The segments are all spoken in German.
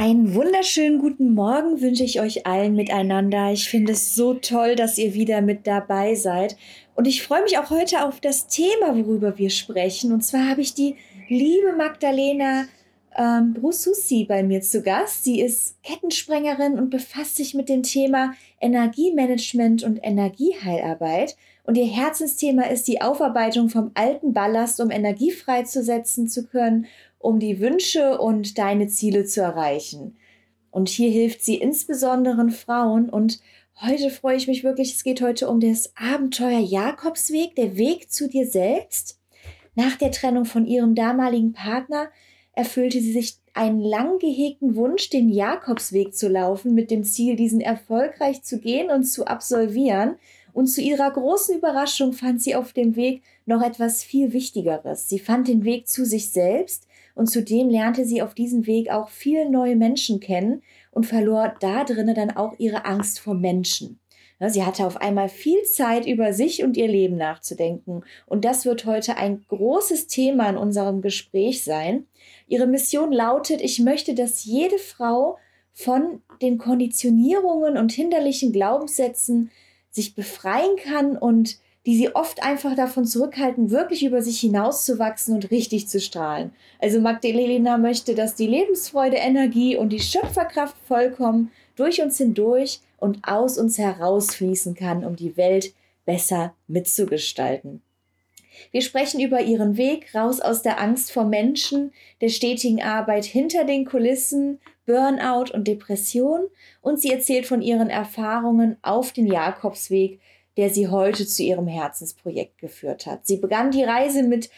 Einen wunderschönen guten Morgen wünsche ich euch allen miteinander. Ich finde es so toll, dass ihr wieder mit dabei seid. Und ich freue mich auch heute auf das Thema, worüber wir sprechen. Und zwar habe ich die liebe Magdalena ähm, Brusussi bei mir zu Gast. Sie ist Kettensprengerin und befasst sich mit dem Thema Energiemanagement und Energieheilarbeit. Und ihr Herzensthema ist die Aufarbeitung vom alten Ballast, um Energie freizusetzen zu können um die Wünsche und deine Ziele zu erreichen. Und hier hilft sie insbesondere Frauen. Und heute freue ich mich wirklich, es geht heute um das Abenteuer Jakobsweg, der Weg zu dir selbst. Nach der Trennung von ihrem damaligen Partner erfüllte sie sich einen lang gehegten Wunsch, den Jakobsweg zu laufen, mit dem Ziel, diesen erfolgreich zu gehen und zu absolvieren. Und zu ihrer großen Überraschung fand sie auf dem Weg noch etwas viel Wichtigeres. Sie fand den Weg zu sich selbst, und zudem lernte sie auf diesem Weg auch viele neue Menschen kennen und verlor da drinnen dann auch ihre Angst vor Menschen. Sie hatte auf einmal viel Zeit, über sich und ihr Leben nachzudenken. Und das wird heute ein großes Thema in unserem Gespräch sein. Ihre Mission lautet, ich möchte, dass jede Frau von den Konditionierungen und hinderlichen Glaubenssätzen sich befreien kann und die sie oft einfach davon zurückhalten, wirklich über sich hinauszuwachsen und richtig zu strahlen. Also Magdalena möchte, dass die Lebensfreude, Energie und die Schöpferkraft vollkommen durch uns hindurch und aus uns herausfließen kann, um die Welt besser mitzugestalten. Wir sprechen über ihren Weg raus aus der Angst vor Menschen, der stetigen Arbeit hinter den Kulissen, Burnout und Depression und sie erzählt von ihren Erfahrungen auf den Jakobsweg, der sie heute zu ihrem Herzensprojekt geführt hat. Sie begann die Reise mit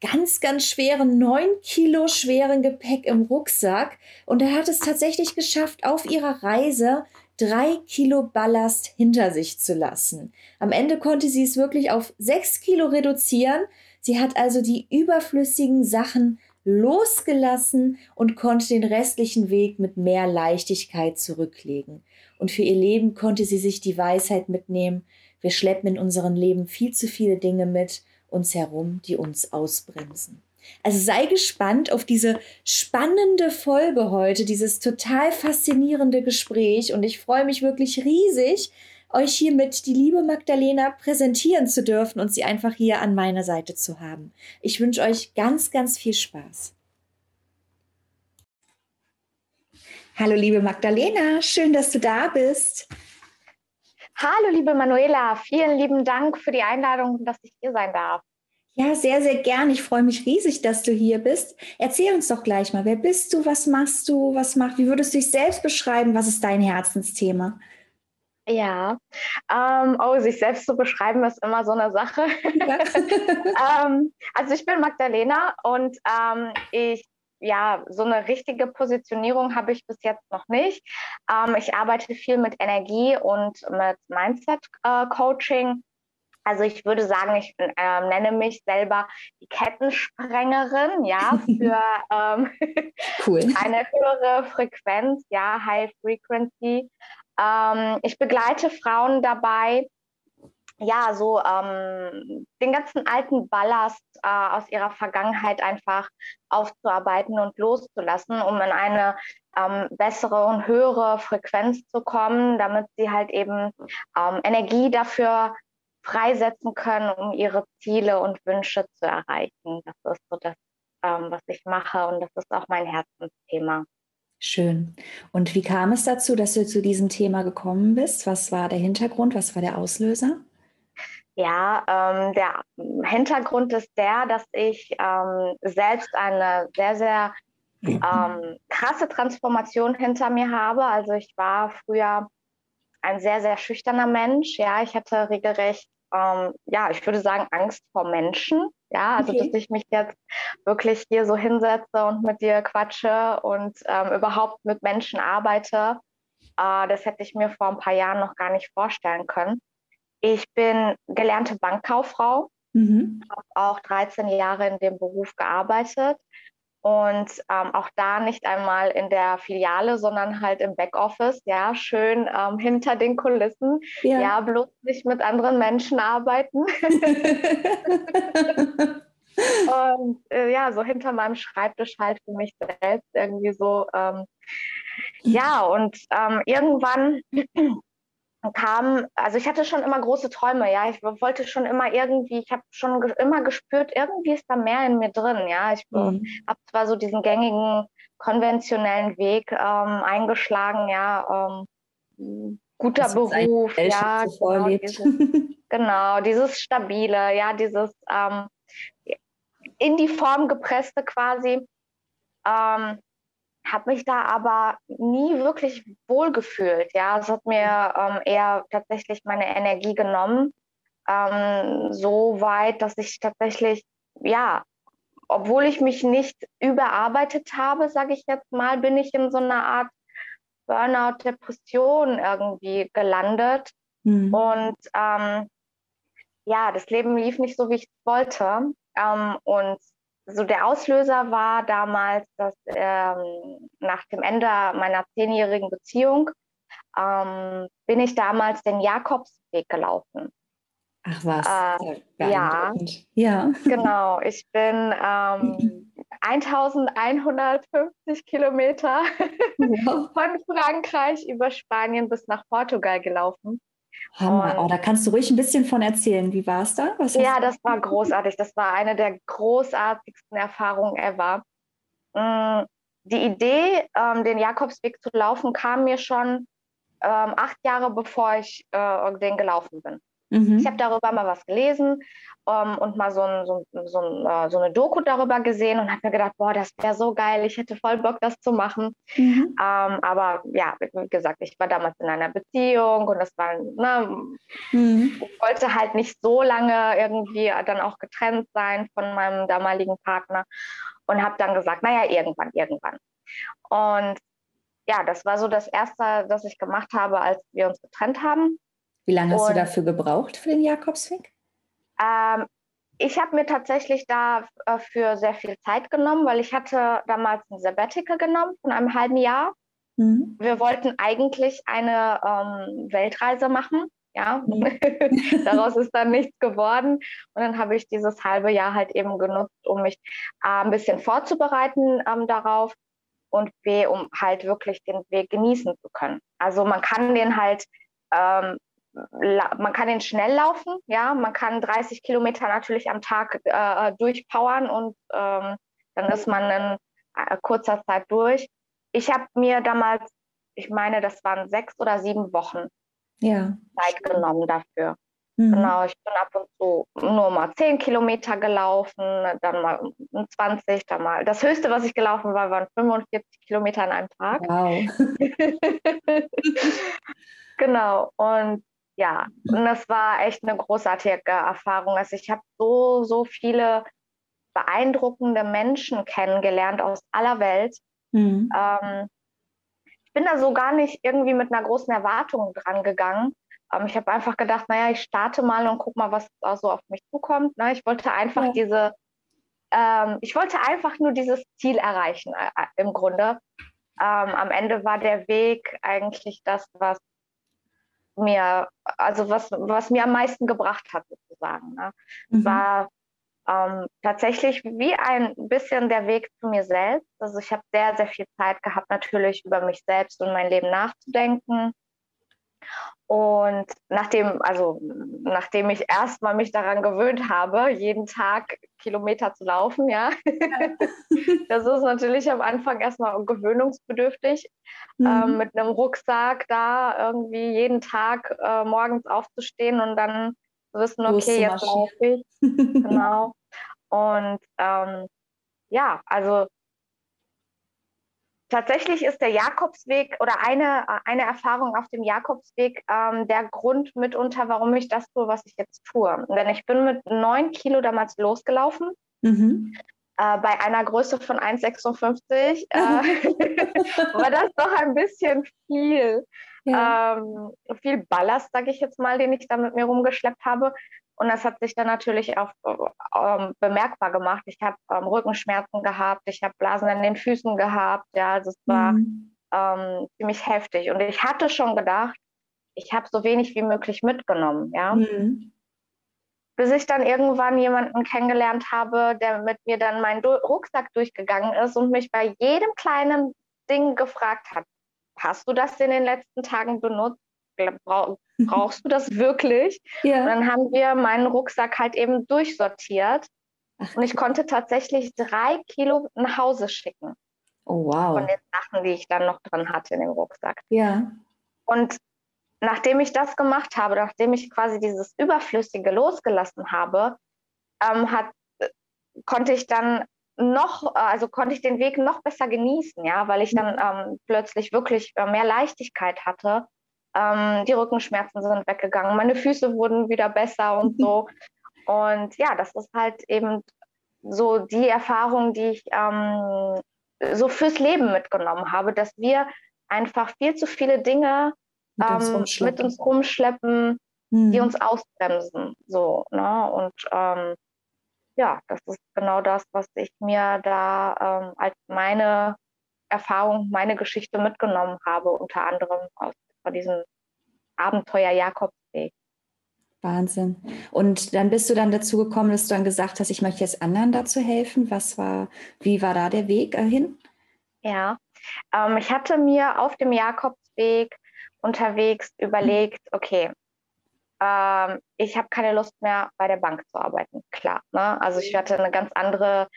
ganz, ganz schweren, neun Kilo schweren Gepäck im Rucksack und er hat es tatsächlich geschafft, auf ihrer Reise drei Kilo Ballast hinter sich zu lassen. Am Ende konnte sie es wirklich auf sechs Kilo reduzieren. Sie hat also die überflüssigen Sachen losgelassen und konnte den restlichen Weg mit mehr Leichtigkeit zurücklegen. Und für ihr Leben konnte sie sich die Weisheit mitnehmen, wir schleppen in unserem Leben viel zu viele Dinge mit uns herum, die uns ausbremsen. Also sei gespannt auf diese spannende Folge heute, dieses total faszinierende Gespräch. Und ich freue mich wirklich riesig, euch hiermit die liebe Magdalena präsentieren zu dürfen und sie einfach hier an meiner Seite zu haben. Ich wünsche euch ganz, ganz viel Spaß. Hallo liebe Magdalena, schön, dass du da bist. Hallo, liebe Manuela, vielen lieben Dank für die Einladung, dass ich hier sein darf. Ja, sehr, sehr gern. Ich freue mich riesig, dass du hier bist. Erzähl uns doch gleich mal, wer bist du, was machst du, was macht, wie würdest du dich selbst beschreiben, was ist dein Herzensthema? Ja, ähm, oh, sich selbst zu beschreiben ist immer so eine Sache. Ja. ähm, also ich bin Magdalena und ähm, ich ja, so eine richtige Positionierung habe ich bis jetzt noch nicht. Ähm, ich arbeite viel mit Energie und mit Mindset-Coaching. Äh, also ich würde sagen, ich äh, nenne mich selber die Kettensprengerin, ja, für ähm, cool. eine höhere Frequenz, ja, High Frequency. Ähm, ich begleite Frauen dabei, ja, so ähm, den ganzen alten Ballast äh, aus ihrer Vergangenheit einfach aufzuarbeiten und loszulassen, um in eine ähm, bessere und höhere Frequenz zu kommen, damit sie halt eben ähm, Energie dafür freisetzen können, um ihre Ziele und Wünsche zu erreichen. Das ist so das, ähm, was ich mache und das ist auch mein Herzensthema. Schön. Und wie kam es dazu, dass du zu diesem Thema gekommen bist? Was war der Hintergrund? Was war der Auslöser? Ja, ähm, der Hintergrund ist der, dass ich ähm, selbst eine sehr, sehr ähm, krasse Transformation hinter mir habe. Also ich war früher ein sehr, sehr schüchterner Mensch. Ja, ich hatte regelrecht, ähm, ja, ich würde sagen, Angst vor Menschen. Ja, also okay. dass ich mich jetzt wirklich hier so hinsetze und mit dir quatsche und ähm, überhaupt mit Menschen arbeite, äh, das hätte ich mir vor ein paar Jahren noch gar nicht vorstellen können. Ich bin gelernte Bankkauffrau, mhm. habe auch 13 Jahre in dem Beruf gearbeitet und ähm, auch da nicht einmal in der Filiale, sondern halt im Backoffice, ja, schön ähm, hinter den Kulissen. Ja. ja, bloß nicht mit anderen Menschen arbeiten. und äh, ja, so hinter meinem Schreibtisch halt für mich selbst irgendwie so. Ähm, ja, und ähm, irgendwann kam, also ich hatte schon immer große Träume, ja, ich wollte schon immer irgendwie, ich habe schon ge immer gespürt, irgendwie ist da mehr in mir drin, ja, ich mhm. habe zwar so diesen gängigen konventionellen Weg ähm, eingeschlagen, ja, ähm, guter das Beruf, ja, genau dieses, genau dieses, stabile, ja, dieses ähm, in die Form gepresste quasi. Ähm, habe mich da aber nie wirklich wohlgefühlt. Ja, es hat mir ähm, eher tatsächlich meine Energie genommen, ähm, so weit, dass ich tatsächlich, ja, obwohl ich mich nicht überarbeitet habe, sage ich jetzt mal, bin ich in so einer Art Burnout, Depression irgendwie gelandet. Mhm. Und ähm, ja, das Leben lief nicht so, wie ich es wollte. Ähm, und so der Auslöser war damals, dass ähm, nach dem Ende meiner zehnjährigen Beziehung ähm, bin ich damals den Jakobsweg gelaufen. Ach was, äh, ja, ja, genau. Ich bin ähm, 1150 Kilometer wow. von Frankreich über Spanien bis nach Portugal gelaufen. Hammer. oh, da kannst du ruhig ein bisschen von erzählen. Wie war es da? Was ja, das war großartig. Das war eine der großartigsten Erfahrungen ever. Mm, die Idee, ähm, den Jakobsweg zu laufen, kam mir schon ähm, acht Jahre bevor ich äh, den gelaufen bin. Mhm. Ich habe darüber mal was gelesen ähm, und mal so, ein, so, so, ein, äh, so, eine Doku darüber gesehen und habe mir gedacht, boah, das wäre so geil, ich hätte voll Bock, das zu machen. Mhm. Ähm, aber ja, wie gesagt, ich war damals in einer Beziehung und das war, ne, mhm. ich wollte halt nicht so lange irgendwie dann auch getrennt sein von meinem damaligen Partner und habe dann gesagt, naja, irgendwann, irgendwann. Und ja, das war so das Erste, das ich gemacht habe, als wir uns getrennt haben. Wie lange hast und, du dafür gebraucht für den Jakobsweg? Ähm, ich habe mir tatsächlich dafür äh, sehr viel Zeit genommen, weil ich hatte damals ein Sabbatical genommen von einem halben Jahr. Mhm. Wir wollten eigentlich eine ähm, Weltreise machen. Ja, mhm. daraus ist dann nichts geworden. Und dann habe ich dieses halbe Jahr halt eben genutzt, um mich äh, ein bisschen vorzubereiten ähm, darauf und B, um halt wirklich den Weg genießen zu können. Also man kann den halt ähm, man kann den schnell laufen, ja, man kann 30 Kilometer natürlich am Tag äh, durchpowern und ähm, dann ist man in äh, kurzer Zeit durch. Ich habe mir damals, ich meine, das waren sechs oder sieben Wochen ja. Zeit genommen dafür. Mhm. Genau, ich bin ab und zu nur mal 10 Kilometer gelaufen, dann mal 20, dann mal. Das höchste, was ich gelaufen war, waren 45 Kilometer an einem Tag. Wow. genau. Und ja, und das war echt eine großartige Erfahrung. Also ich habe so, so viele beeindruckende Menschen kennengelernt aus aller Welt. Mhm. Ähm, ich bin da so gar nicht irgendwie mit einer großen Erwartung dran gegangen. Ähm, ich habe einfach gedacht, naja, ich starte mal und guck mal, was so auf mich zukommt. Ne? Ich wollte einfach ja. diese, ähm, ich wollte einfach nur dieses Ziel erreichen äh, äh im Grunde. Ähm, am Ende war der Weg eigentlich das, was mir, also was, was mir am meisten gebracht hat, sozusagen. Ne? Mhm. War ähm, tatsächlich wie ein bisschen der Weg zu mir selbst. Also ich habe sehr, sehr viel Zeit gehabt, natürlich über mich selbst und mein Leben nachzudenken. Und nachdem, also nachdem ich erstmal mich daran gewöhnt habe, jeden Tag Kilometer zu laufen, ja, das ist natürlich am Anfang erstmal gewöhnungsbedürftig, mhm. ähm, mit einem Rucksack da irgendwie jeden Tag äh, morgens aufzustehen und dann zu wissen, okay, jetzt laufe ich. genau. Und ähm, ja, also Tatsächlich ist der Jakobsweg oder eine, eine Erfahrung auf dem Jakobsweg ähm, der Grund mitunter, warum ich das tue, was ich jetzt tue. Denn ich bin mit neun Kilo damals losgelaufen. Mhm. Äh, bei einer Größe von 1,56 äh, war das doch ein bisschen viel. Ja. Ähm, viel Ballast, sage ich jetzt mal, den ich da mit mir rumgeschleppt habe. Und das hat sich dann natürlich auch ähm, bemerkbar gemacht. Ich habe ähm, Rückenschmerzen gehabt, ich habe Blasen an den Füßen gehabt. Ja, also es war mhm. ähm, ziemlich heftig. Und ich hatte schon gedacht, ich habe so wenig wie möglich mitgenommen. Ja. Mhm. Bis ich dann irgendwann jemanden kennengelernt habe, der mit mir dann meinen du Rucksack durchgegangen ist und mich bei jedem kleinen Ding gefragt hat, hast du das in den letzten Tagen benutzt? Brauchst du das wirklich? Ja. Und dann haben wir meinen Rucksack halt eben durchsortiert. Ach. Und ich konnte tatsächlich drei Kilo nach Hause schicken. Oh, wow. Von den Sachen, die ich dann noch drin hatte in dem Rucksack. Ja. Und nachdem ich das gemacht habe, nachdem ich quasi dieses Überflüssige losgelassen habe, ähm, hat, konnte ich dann noch, also konnte ich den Weg noch besser genießen, ja, weil ich dann mhm. ähm, plötzlich wirklich äh, mehr Leichtigkeit hatte ähm, die Rückenschmerzen sind weggegangen, meine Füße wurden wieder besser und so. Und ja, das ist halt eben so die Erfahrung, die ich ähm, so fürs Leben mitgenommen habe, dass wir einfach viel zu viele Dinge mit, ähm, uns, mit uns, rumschleppen, mhm. die uns ausbremsen. So, ne? Und ähm, ja, das ist genau das, was ich mir da ähm, als meine Erfahrung, meine Geschichte mitgenommen habe, unter anderem aus von diesem Abenteuer Jakobsweg. Wahnsinn. Und dann bist du dann dazu gekommen, dass du dann gesagt hast, ich möchte jetzt anderen dazu helfen. Was war, wie war da der Weg dahin? Ja, ähm, ich hatte mir auf dem Jakobsweg unterwegs überlegt, okay, ähm, ich habe keine Lust mehr bei der Bank zu arbeiten, klar. Ne? Also ich hatte eine ganz andere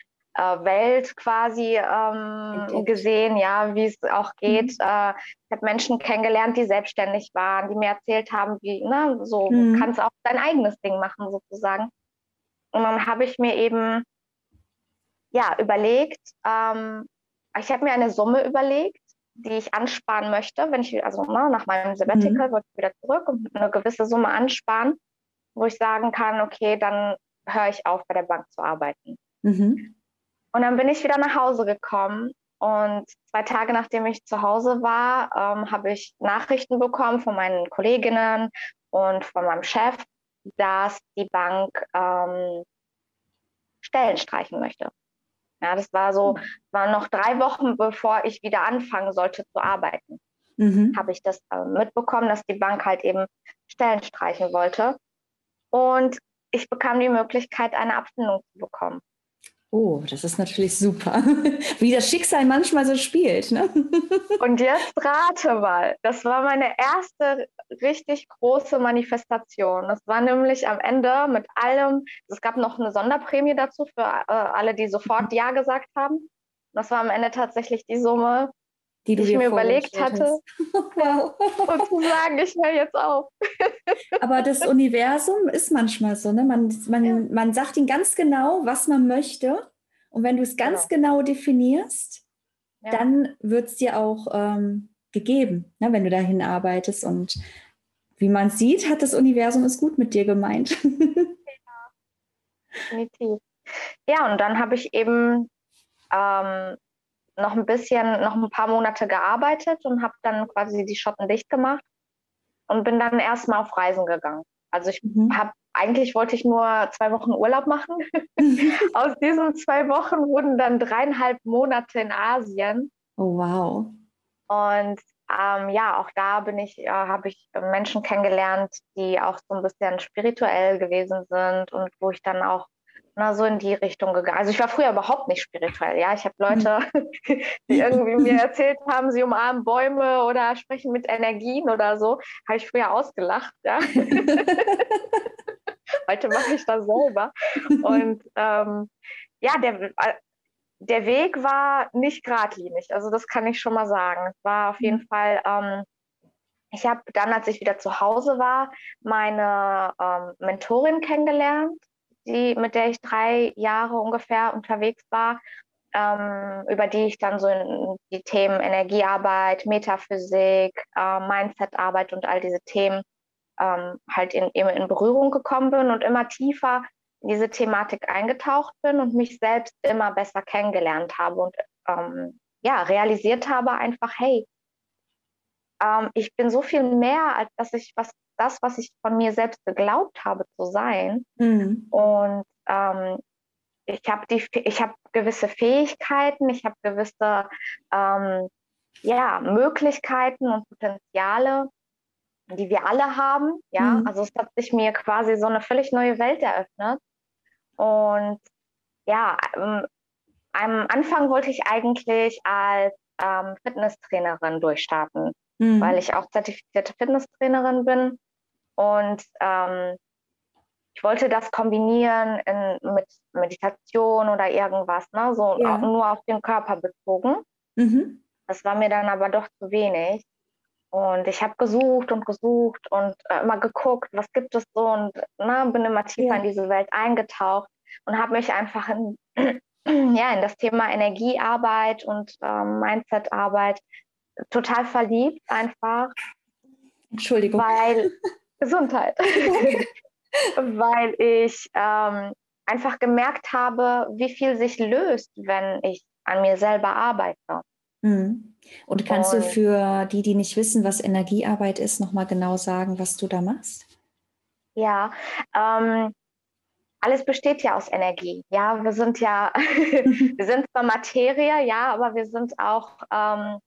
Welt quasi ähm, gesehen, ja, wie es auch geht. Mhm. Äh, ich habe Menschen kennengelernt, die selbstständig waren, die mir erzählt haben, wie, ne, so mhm. kannst du auch dein eigenes Ding machen sozusagen. Und dann habe ich mir eben ja überlegt, ähm, ich habe mir eine Summe überlegt, die ich ansparen möchte, wenn ich, also ne, nach meinem Sabbatical mhm. wollte ich wieder zurück und eine gewisse Summe ansparen, wo ich sagen kann, okay, dann höre ich auf, bei der Bank zu arbeiten. Mhm. Und dann bin ich wieder nach Hause gekommen und zwei Tage nachdem ich zu Hause war, ähm, habe ich Nachrichten bekommen von meinen Kolleginnen und von meinem Chef, dass die Bank ähm, Stellen streichen möchte. Ja, das war so, mhm. war noch drei Wochen, bevor ich wieder anfangen sollte zu arbeiten. Mhm. Habe ich das äh, mitbekommen, dass die Bank halt eben Stellen streichen wollte. Und ich bekam die Möglichkeit, eine Abfindung zu bekommen. Oh, das ist natürlich super. Wie das Schicksal manchmal so spielt. Ne? Und jetzt rate mal, das war meine erste richtig große Manifestation. Das war nämlich am Ende mit allem, es gab noch eine Sonderprämie dazu für äh, alle, die sofort Ja gesagt haben. Das war am Ende tatsächlich die Summe, die, die ich mir überlegt hatte. wow. Und zu sagen, ich höre jetzt auf. Aber das Universum ist manchmal so, ne? Man, man, ja. man sagt ihnen ganz genau, was man möchte. Und wenn du es ganz genau, genau definierst, ja. dann wird es dir auch ähm, gegeben, ne? wenn du dahin arbeitest. Und wie man sieht, hat das Universum es gut mit dir gemeint. ja, definitiv. Ja, und dann habe ich eben ähm, noch ein bisschen, noch ein paar Monate gearbeitet und habe dann quasi die Schotten dicht gemacht und bin dann erstmal auf Reisen gegangen. Also ich mhm. habe eigentlich wollte ich nur zwei Wochen Urlaub machen. Aus diesen zwei Wochen wurden dann dreieinhalb Monate in Asien. Oh wow. Und ähm, ja, auch da bin ich, äh, habe ich Menschen kennengelernt, die auch so ein bisschen spirituell gewesen sind und wo ich dann auch na, so in die Richtung gegangen. Also ich war früher überhaupt nicht spirituell, ja. Ich habe Leute, die irgendwie mir erzählt haben, sie umarmen Bäume oder sprechen mit Energien oder so, habe ich früher ausgelacht, ja. Heute mache ich das selber. Und ähm, ja, der, der Weg war nicht geradlinig. Also das kann ich schon mal sagen. Es war auf jeden mhm. Fall ähm, ich habe dann, als ich wieder zu Hause war, meine ähm, Mentorin kennengelernt die, mit der ich drei Jahre ungefähr unterwegs war. ähm, über die ich dann so in die Themen Energiearbeit, Metaphysik, äh, Mindsetarbeit und all diese Themen ähm, halt in, eben in Berührung gekommen bin und immer tiefer in diese Thematik eingetaucht bin und mich selbst immer besser kennengelernt habe und ähm, ja, realisiert habe einfach, hey, ähm, ich bin so viel mehr, als dass ich was, das, was ich von mir selbst geglaubt habe zu sein. Mhm. Und ähm, ich habe die, ich habe gewisse Fähigkeiten, ich habe gewisse ähm, ja, Möglichkeiten und Potenziale, die wir alle haben. Ja, mhm. also es hat sich mir quasi so eine völlig neue Welt eröffnet. Und ja, ähm, am Anfang wollte ich eigentlich als ähm, Fitnesstrainerin durchstarten, mhm. weil ich auch zertifizierte Fitnesstrainerin bin. Und ähm, ich wollte das kombinieren in, mit Meditation oder irgendwas, ne? so ja. nur auf den Körper bezogen. Mhm. Das war mir dann aber doch zu wenig. Und ich habe gesucht und gesucht und äh, immer geguckt, was gibt es so und ne, bin immer tiefer ja. in diese Welt eingetaucht und habe mich einfach in, ja, in das Thema Energiearbeit und ähm, Mindsetarbeit total verliebt einfach. Entschuldigung. Weil Gesundheit. weil ich ähm, einfach gemerkt habe, wie viel sich löst, wenn ich an mir selber arbeite. Mhm. Und kannst Und, du für die, die nicht wissen, was Energiearbeit ist, nochmal genau sagen, was du da machst? Ja, ähm, alles besteht ja aus Energie. Ja, wir sind ja, wir sind zwar Materie, ja, aber wir sind auch, ähm,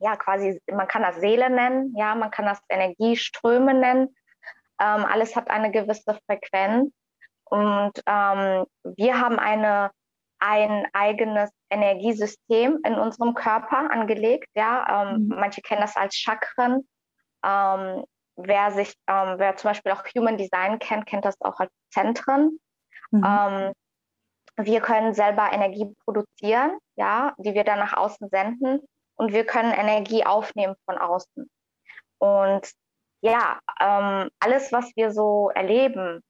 ja, quasi, man kann das Seele nennen, ja, man kann das Energieströme nennen. Ähm, alles hat eine gewisse Frequenz. Und ähm, wir haben eine, ein eigenes Energiesystem in unserem Körper angelegt. Ja? Ähm, mhm. Manche kennen das als Chakren. Ähm, wer sich, ähm, wer zum Beispiel auch Human Design kennt, kennt das auch als Zentren. Mhm. Ähm, wir können selber Energie produzieren, ja, die wir dann nach außen senden und wir können Energie aufnehmen von außen. Und ja, ähm, alles, was wir so erleben,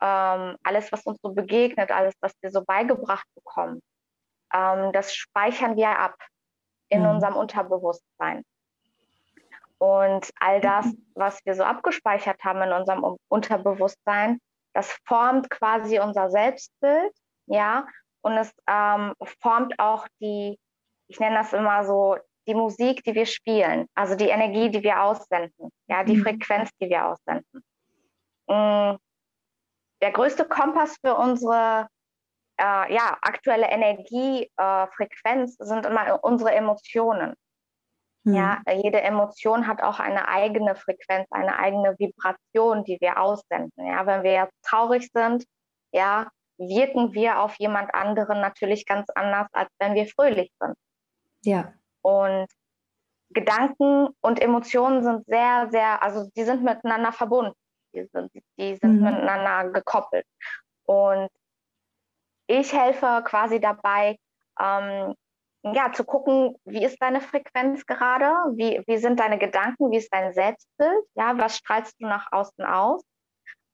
ähm, alles, was uns so begegnet, alles, was wir so beigebracht bekommen, ähm, das speichern wir ab in mhm. unserem Unterbewusstsein. Und all das, was wir so abgespeichert haben in unserem Unterbewusstsein, das formt quasi unser Selbstbild, ja, und es ähm, formt auch die, ich nenne das immer so, die Musik, die wir spielen, also die Energie, die wir aussenden, ja, die mhm. Frequenz, die wir aussenden. Mm, der größte Kompass für unsere äh, ja, aktuelle Energiefrequenz äh, sind immer unsere Emotionen. Mhm. Ja, jede Emotion hat auch eine eigene Frequenz, eine eigene Vibration, die wir aussenden. Ja, wenn wir jetzt traurig sind, ja, wirken wir auf jemand anderen natürlich ganz anders, als wenn wir fröhlich sind. Ja. Und Gedanken und Emotionen sind sehr, sehr, also die sind miteinander verbunden. Die sind, die sind mhm. miteinander gekoppelt. Und ich helfe quasi dabei, ähm, ja, zu gucken, wie ist deine Frequenz gerade, wie, wie sind deine Gedanken, wie ist dein Selbstbild, ja, was strahlst du nach außen aus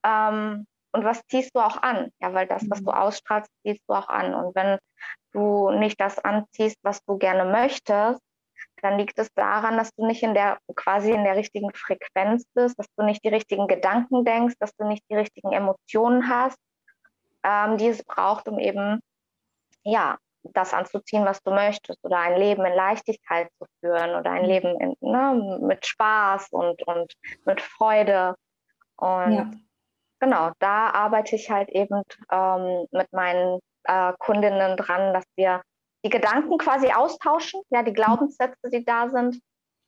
ähm, und was ziehst du auch an, ja, weil das, was du mhm. ausstrahlst, ziehst du auch an und wenn du nicht das anziehst, was du gerne möchtest, dann liegt es daran, dass du nicht in der quasi in der richtigen Frequenz bist, dass du nicht die richtigen Gedanken denkst, dass du nicht die richtigen Emotionen hast, ähm, die es braucht, um eben ja das anzuziehen, was du möchtest, oder ein Leben in Leichtigkeit zu führen oder ein. Leben in, ne, mit Spaß und, und mit Freude. Und ja. Genau, da arbeite ich halt eben ähm, mit meinen äh, Kundinnen dran, dass wir die Gedanken quasi austauschen, ja, die Glaubenssätze, die da sind,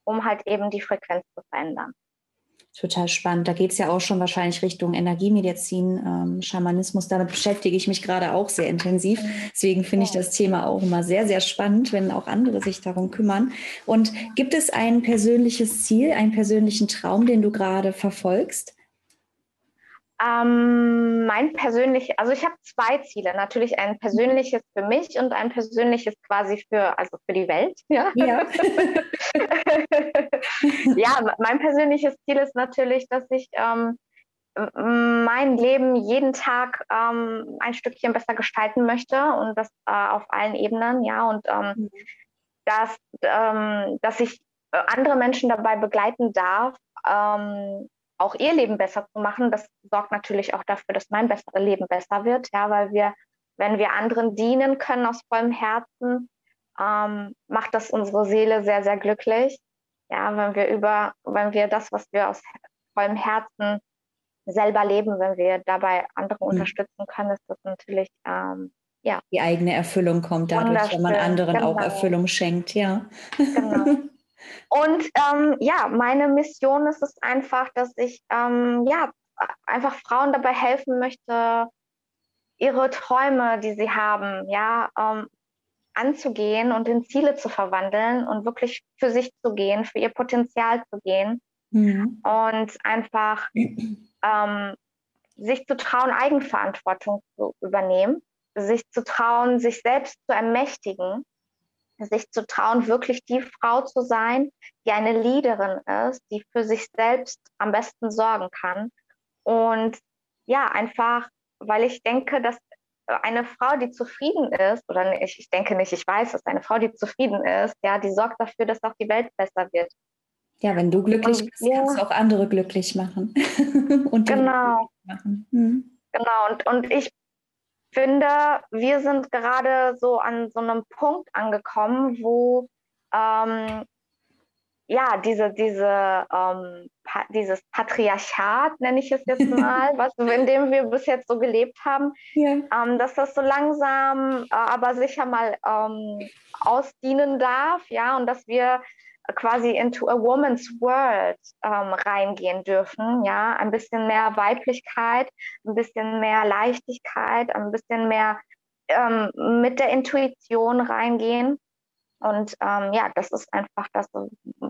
um halt eben die Frequenz zu verändern. Total spannend. Da geht es ja auch schon wahrscheinlich Richtung Energiemedizin, ähm, Schamanismus. Damit beschäftige ich mich gerade auch sehr intensiv. Deswegen finde ich das Thema auch immer sehr, sehr spannend, wenn auch andere sich darum kümmern. Und gibt es ein persönliches Ziel, einen persönlichen Traum, den du gerade verfolgst? Ähm, mein persönliches, also ich habe zwei Ziele. Natürlich ein persönliches für mich und ein persönliches quasi für, also für die Welt. Ja, ja. ja mein persönliches Ziel ist natürlich, dass ich ähm, mein Leben jeden Tag ähm, ein Stückchen besser gestalten möchte und das äh, auf allen Ebenen, ja, und ähm, mhm. dass, ähm, dass ich äh, andere Menschen dabei begleiten darf, ähm, auch ihr Leben besser zu machen, das sorgt natürlich auch dafür, dass mein besser, Leben besser wird, ja, weil wir, wenn wir anderen dienen können aus vollem Herzen, ähm, macht das unsere Seele sehr, sehr glücklich. Ja, wenn wir über, wenn wir das, was wir aus vollem Herzen selber leben, wenn wir dabei andere mhm. unterstützen können, ist das natürlich ähm, ja. Die eigene Erfüllung kommt dadurch, wenn man anderen genau. auch Erfüllung schenkt, ja. Genau. Und ähm, ja, meine Mission ist es einfach, dass ich ähm, ja einfach Frauen dabei helfen möchte, ihre Träume, die sie haben, ja, ähm, anzugehen und in Ziele zu verwandeln und wirklich für sich zu gehen, für ihr Potenzial zu gehen mhm. und einfach ähm, sich zu trauen, Eigenverantwortung zu übernehmen, sich zu trauen, sich selbst zu ermächtigen, sich zu trauen, wirklich die Frau zu sein, die eine Leaderin ist, die für sich selbst am besten sorgen kann. Und ja, einfach, weil ich denke, dass eine Frau, die zufrieden ist, oder ich, ich denke nicht, ich weiß dass eine Frau, die zufrieden ist, ja, die sorgt dafür, dass auch die Welt besser wird. Ja, wenn du glücklich und, bist, ja. kannst du auch andere glücklich machen. und genau. Machen. Mhm. Genau, und, und ich finde, wir sind gerade so an so einem Punkt angekommen, wo ähm, ja, diese, diese, ähm, pa dieses Patriarchat, nenne ich es jetzt mal, was, in dem wir bis jetzt so gelebt haben, ja. ähm, dass das so langsam, äh, aber sicher mal ähm, ausdienen darf, ja, und dass wir quasi into a woman's world ähm, reingehen dürfen, ja, ein bisschen mehr Weiblichkeit, ein bisschen mehr Leichtigkeit, ein bisschen mehr ähm, mit der Intuition reingehen. Und ähm, ja, das ist einfach das,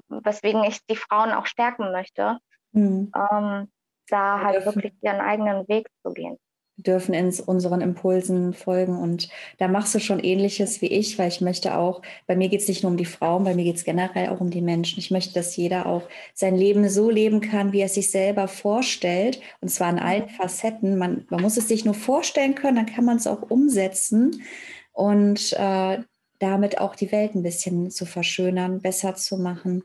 weswegen ich die Frauen auch stärken möchte, mhm. da halt wirklich ihren eigenen Weg zu gehen dürfen in unseren Impulsen folgen. Und da machst du schon ähnliches wie ich, weil ich möchte auch, bei mir geht es nicht nur um die Frauen, bei mir geht es generell auch um die Menschen. Ich möchte, dass jeder auch sein Leben so leben kann, wie er sich selber vorstellt. Und zwar in allen Facetten. Man, man muss es sich nur vorstellen können, dann kann man es auch umsetzen. Und äh, damit auch die Welt ein bisschen zu verschönern, besser zu machen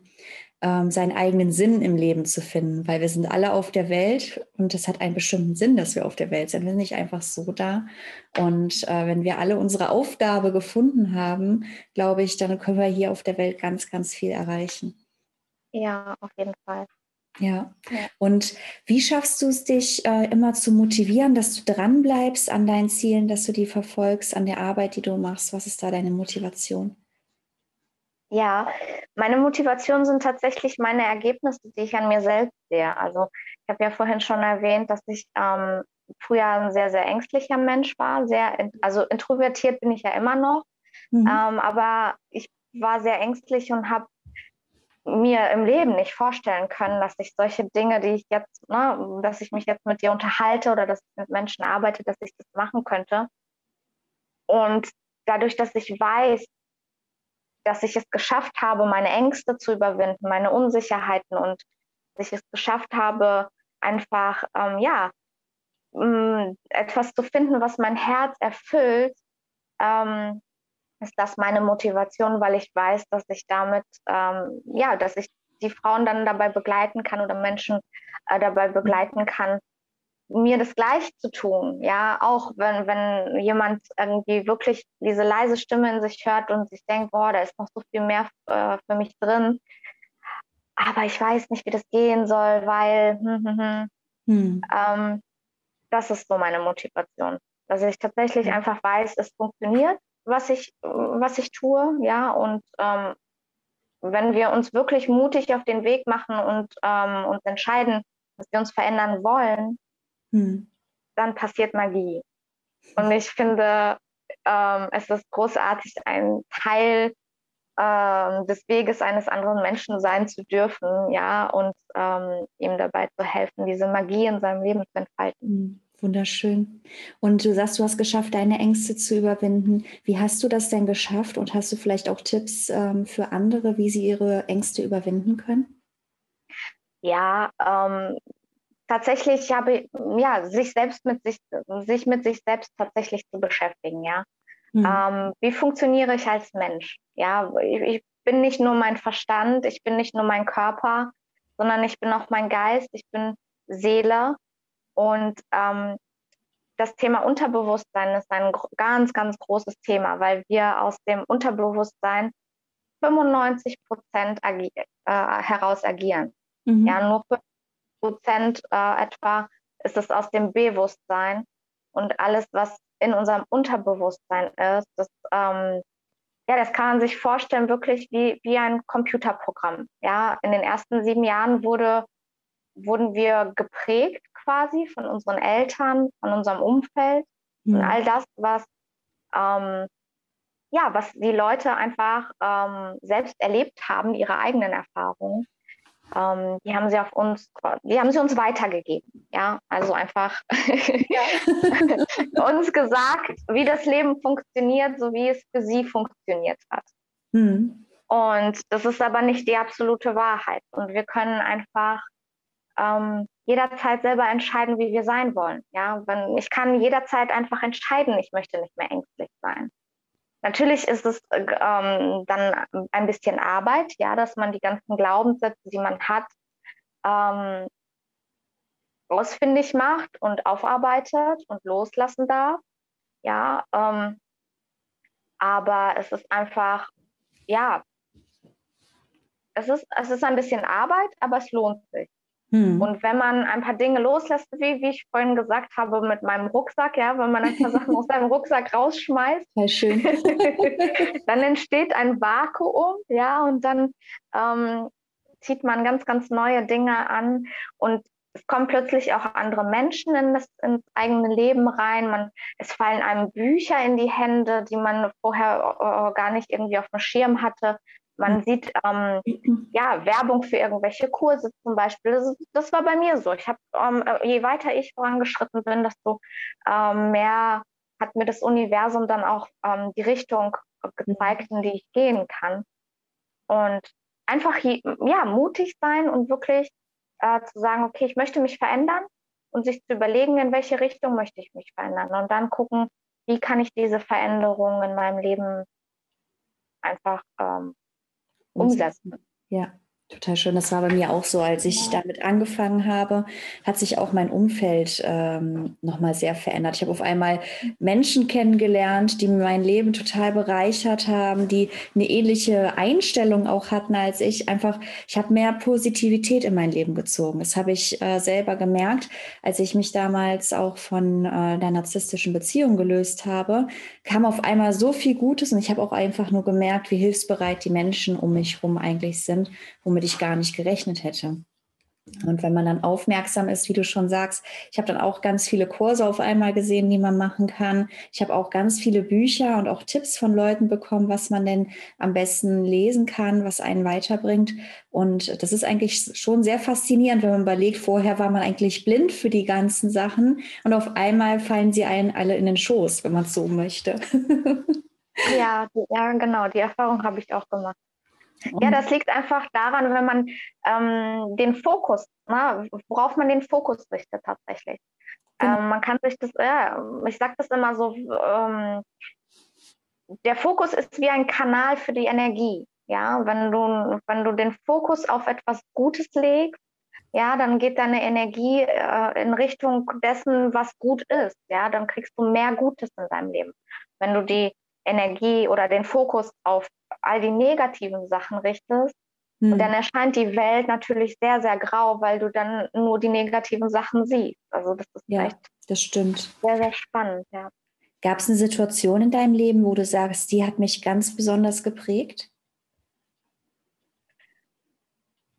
ähm, seinen eigenen Sinn im Leben zu finden, weil wir sind alle auf der Welt und es hat einen bestimmten Sinn, dass wir auf der Welt sind. Wir sind nicht einfach so da. Und äh, wenn wir alle unsere Aufgabe gefunden haben, glaube ich, dann können wir hier auf der Welt ganz, ganz viel erreichen. Ja, auf jeden Fall. Ja. Und wie schaffst du es, dich äh, immer zu motivieren, dass du dranbleibst an deinen Zielen, dass du die verfolgst, an der Arbeit, die du machst? Was ist da deine Motivation? Ja, meine Motivation sind tatsächlich meine Ergebnisse, die ich an mir selbst sehe. Also ich habe ja vorhin schon erwähnt, dass ich ähm, früher ein sehr, sehr ängstlicher Mensch war. Sehr, also introvertiert bin ich ja immer noch. Mhm. Ähm, aber ich war sehr ängstlich und habe mir im Leben nicht vorstellen können, dass ich solche Dinge, die ich jetzt, ne, dass ich mich jetzt mit dir unterhalte oder dass ich mit Menschen arbeite, dass ich das machen könnte. Und dadurch, dass ich weiß, dass ich es geschafft habe, meine Ängste zu überwinden, meine Unsicherheiten und dass ich es geschafft habe, einfach ähm, ja mh, mm, etwas zu finden, was mein Herz erfüllt, ähm, ist das meine Motivation, weil ich weiß, dass ich damit ähm, ja, dass ich die Frauen dann dabei begleiten kann oder Menschen äh, dabei begleiten kann, mir das gleich zu tun. Ja, auch wenn, wenn jemand irgendwie wirklich diese leise Stimme in sich hört und sich denkt, boah, da ist noch so viel mehr äh, für mich drin. Aber ich weiß nicht, wie das gehen soll, weil hm, hm, hm. Hm. Ähm, das ist so meine Motivation. Dass ich tatsächlich hm. einfach weiß, es funktioniert, was ich, was ich tue, ja, und ähm, wenn wir uns wirklich mutig auf den Weg machen und ähm, uns entscheiden, dass wir uns verändern wollen, hm. dann passiert Magie. Und ich finde, ähm, es ist großartig, ein Teil ähm, des Weges eines anderen Menschen sein zu dürfen, ja, und ähm, ihm dabei zu helfen, diese Magie in seinem Leben zu entfalten. Hm. Wunderschön. Und du sagst, du hast geschafft, deine Ängste zu überwinden. Wie hast du das denn geschafft? Und hast du vielleicht auch Tipps ähm, für andere, wie sie ihre Ängste überwinden können? Ja, ähm, tatsächlich habe ja sich selbst mit sich sich mit sich selbst tatsächlich zu beschäftigen, ja. Mhm. Ähm, wie funktioniere ich als Mensch? Ja, ich, ich bin nicht nur mein Verstand, ich bin nicht nur mein Körper, sondern ich bin auch mein Geist, ich bin Seele und ähm, das Thema Unterbewusstsein ist ein ganz, ganz großes Thema, weil wir aus dem Unterbewusstsein 95 Prozent agi äh, heraus agieren. Mhm. Ja, nur 5 Prozent äh, etwa ist es aus dem Bewusstsein und alles, was in unserem Unterbewusstsein ist, das, ähm, ja, das kann man sich vorstellen, wirklich wie, wie ein Computerprogramm. Ja, in den ersten sieben Jahren wurde, wurden wir geprägt quasi von unseren Eltern, von unserem Umfeld mhm. und all das, was ähm, ja, was die Leute einfach ähm, selbst erlebt haben, ihre eigenen Erfahrungen, ähm, die haben sie auf uns, die haben sie uns weitergegeben. Ja, also einfach uns gesagt, wie das Leben funktioniert, so wie es für sie funktioniert hat. Mhm. Und das ist aber nicht die absolute Wahrheit. Und wir können einfach ähm, jederzeit selber entscheiden, wie wir sein wollen. Ja, wenn, ich kann jederzeit einfach entscheiden, ich möchte nicht mehr ängstlich sein. Natürlich ist es ähm, dann ein bisschen Arbeit, ja, dass man die ganzen Glaubenssätze, die man hat, ähm, ausfindig macht und aufarbeitet und loslassen darf. Ja, ähm, aber es ist einfach, ja, es ist, es ist ein bisschen Arbeit, aber es lohnt sich. Hm. Und wenn man ein paar Dinge loslässt, wie, wie ich vorhin gesagt habe, mit meinem Rucksack, ja, wenn man ein paar Sachen aus seinem Rucksack rausschmeißt, dann entsteht ein Vakuum, ja, und dann ähm, zieht man ganz, ganz neue Dinge an und es kommen plötzlich auch andere Menschen in das, ins eigene Leben rein. Man, es fallen einem Bücher in die Hände, die man vorher äh, gar nicht irgendwie auf dem Schirm hatte. Man sieht ähm, ja, Werbung für irgendwelche Kurse zum Beispiel. Das, das war bei mir so. Ich habe, ähm, je weiter ich vorangeschritten bin, desto ähm, mehr hat mir das Universum dann auch ähm, die Richtung gezeigt, in die ich gehen kann. Und einfach ja, mutig sein und wirklich äh, zu sagen, okay, ich möchte mich verändern und sich zu überlegen, in welche Richtung möchte ich mich verändern und dann gucken, wie kann ich diese Veränderung in meinem Leben einfach ähm, umsetzen. Ja. Total schön. Das war bei mir auch so, als ich damit angefangen habe, hat sich auch mein Umfeld ähm, nochmal sehr verändert. Ich habe auf einmal Menschen kennengelernt, die mein Leben total bereichert haben, die eine ähnliche Einstellung auch hatten als ich. Einfach, ich habe mehr Positivität in mein Leben gezogen. Das habe ich äh, selber gemerkt, als ich mich damals auch von äh, der narzisstischen Beziehung gelöst habe, kam auf einmal so viel Gutes und ich habe auch einfach nur gemerkt, wie hilfsbereit die Menschen um mich herum eigentlich sind, womit womit ich gar nicht gerechnet hätte. Und wenn man dann aufmerksam ist, wie du schon sagst, ich habe dann auch ganz viele Kurse auf einmal gesehen, die man machen kann. Ich habe auch ganz viele Bücher und auch Tipps von Leuten bekommen, was man denn am besten lesen kann, was einen weiterbringt. Und das ist eigentlich schon sehr faszinierend, wenn man überlegt, vorher war man eigentlich blind für die ganzen Sachen und auf einmal fallen sie einen alle in den Schoß, wenn man es so möchte. ja, ja, genau, die Erfahrung habe ich auch gemacht. Ja, das liegt einfach daran, wenn man ähm, den Fokus, ne, worauf man den Fokus richtet tatsächlich. Genau. Ähm, man kann sich das, ja, ich sage das immer so, ähm, der Fokus ist wie ein Kanal für die Energie. Ja, wenn du, wenn du den Fokus auf etwas Gutes legst, ja, dann geht deine Energie äh, in Richtung dessen, was gut ist. Ja, dann kriegst du mehr Gutes in deinem Leben. Wenn du die Energie oder den Fokus auf all die negativen Sachen richtest, hm. dann erscheint die Welt natürlich sehr, sehr grau, weil du dann nur die negativen Sachen siehst. Also das ist ja, echt das stimmt. sehr, sehr spannend, ja. Gab es eine Situation in deinem Leben, wo du sagst, die hat mich ganz besonders geprägt?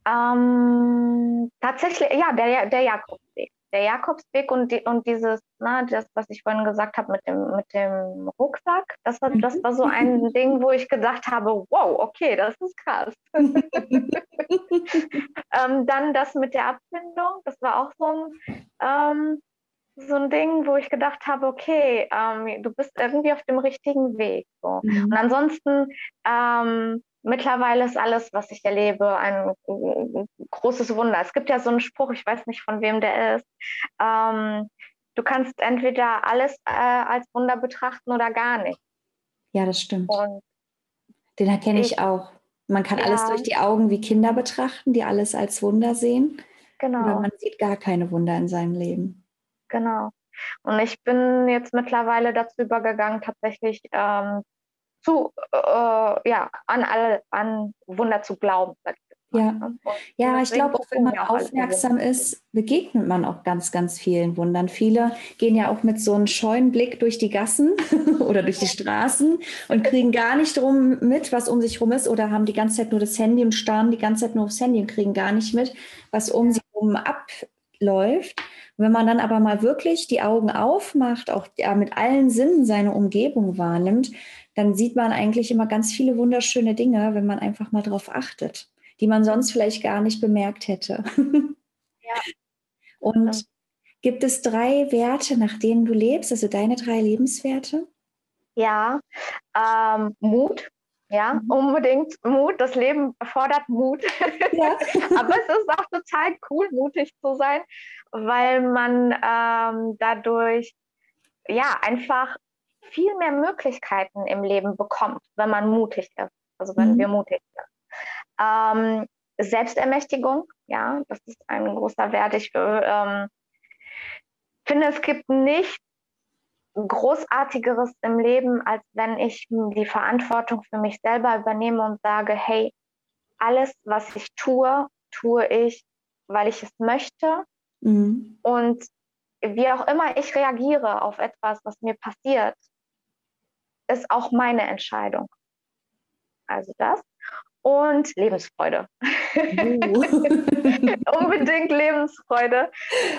Ähm, tatsächlich, ja, der, der Jakobsweg der Jakobsweg und, die, und dieses, na, das, was ich vorhin gesagt habe mit dem, mit dem Rucksack, das war, das war so ein mhm. Ding, wo ich gedacht habe, wow, okay, das ist krass. ähm, dann das mit der Abfindung, das war auch so ein, ähm, so ein Ding, wo ich gedacht habe, okay, ähm, du bist irgendwie auf dem richtigen Weg. So. Mhm. Und ansonsten, ähm, mittlerweile ist alles, was ich erlebe, ein großes Wunder. Es gibt ja so einen Spruch, ich weiß nicht, von wem der ist. Ähm, du kannst entweder alles äh, als Wunder betrachten oder gar nicht. Ja, das stimmt. Und Den erkenne ich, ich, auch. Man kann ja, alles durch die Augen wie Kinder betrachten, die alles als Wunder sehen. Genau. Oder man sieht gar keine Wunder in seinem Leben. Genau. Und ich bin jetzt mittlerweile dazu übergegangen, tatsächlich ähm, zu, äh, ja, an alle, an Wunder zu glauben. Ja, ne? ja ich glaube, auch wenn man aufmerksam ist, begegnet man auch ganz, ganz vielen Wundern. Viele gehen ja auch mit so einem scheuen Blick durch die Gassen oder durch die Straßen und kriegen gar nicht drum mit, was um sich herum ist oder haben die ganze Zeit nur das Handy und starren die ganze Zeit nur aufs Handy und kriegen gar nicht mit, was um sich herum abläuft. Wenn man dann aber mal wirklich die Augen aufmacht, auch mit allen Sinnen seine Umgebung wahrnimmt, dann sieht man eigentlich immer ganz viele wunderschöne Dinge, wenn man einfach mal darauf achtet, die man sonst vielleicht gar nicht bemerkt hätte. Ja. Und gibt es drei Werte, nach denen du lebst, also deine drei Lebenswerte? Ja, ähm, Mut, ja, mhm. unbedingt Mut. Das Leben erfordert Mut. Ja. Aber es ist auch total cool, mutig zu sein, weil man ähm, dadurch ja einfach viel mehr Möglichkeiten im Leben bekommt, wenn man mutig ist. Also wenn mhm. wir mutig sind. Ähm, Selbstermächtigung, ja, das ist ein großer Wert. Ich ähm, finde, es gibt nichts Großartigeres im Leben, als wenn ich die Verantwortung für mich selber übernehme und sage, hey, alles, was ich tue, tue ich, weil ich es möchte. Mhm. Und wie auch immer ich reagiere auf etwas, was mir passiert, ist auch meine Entscheidung. Also das und Lebensfreude. Uh. Unbedingt Lebensfreude,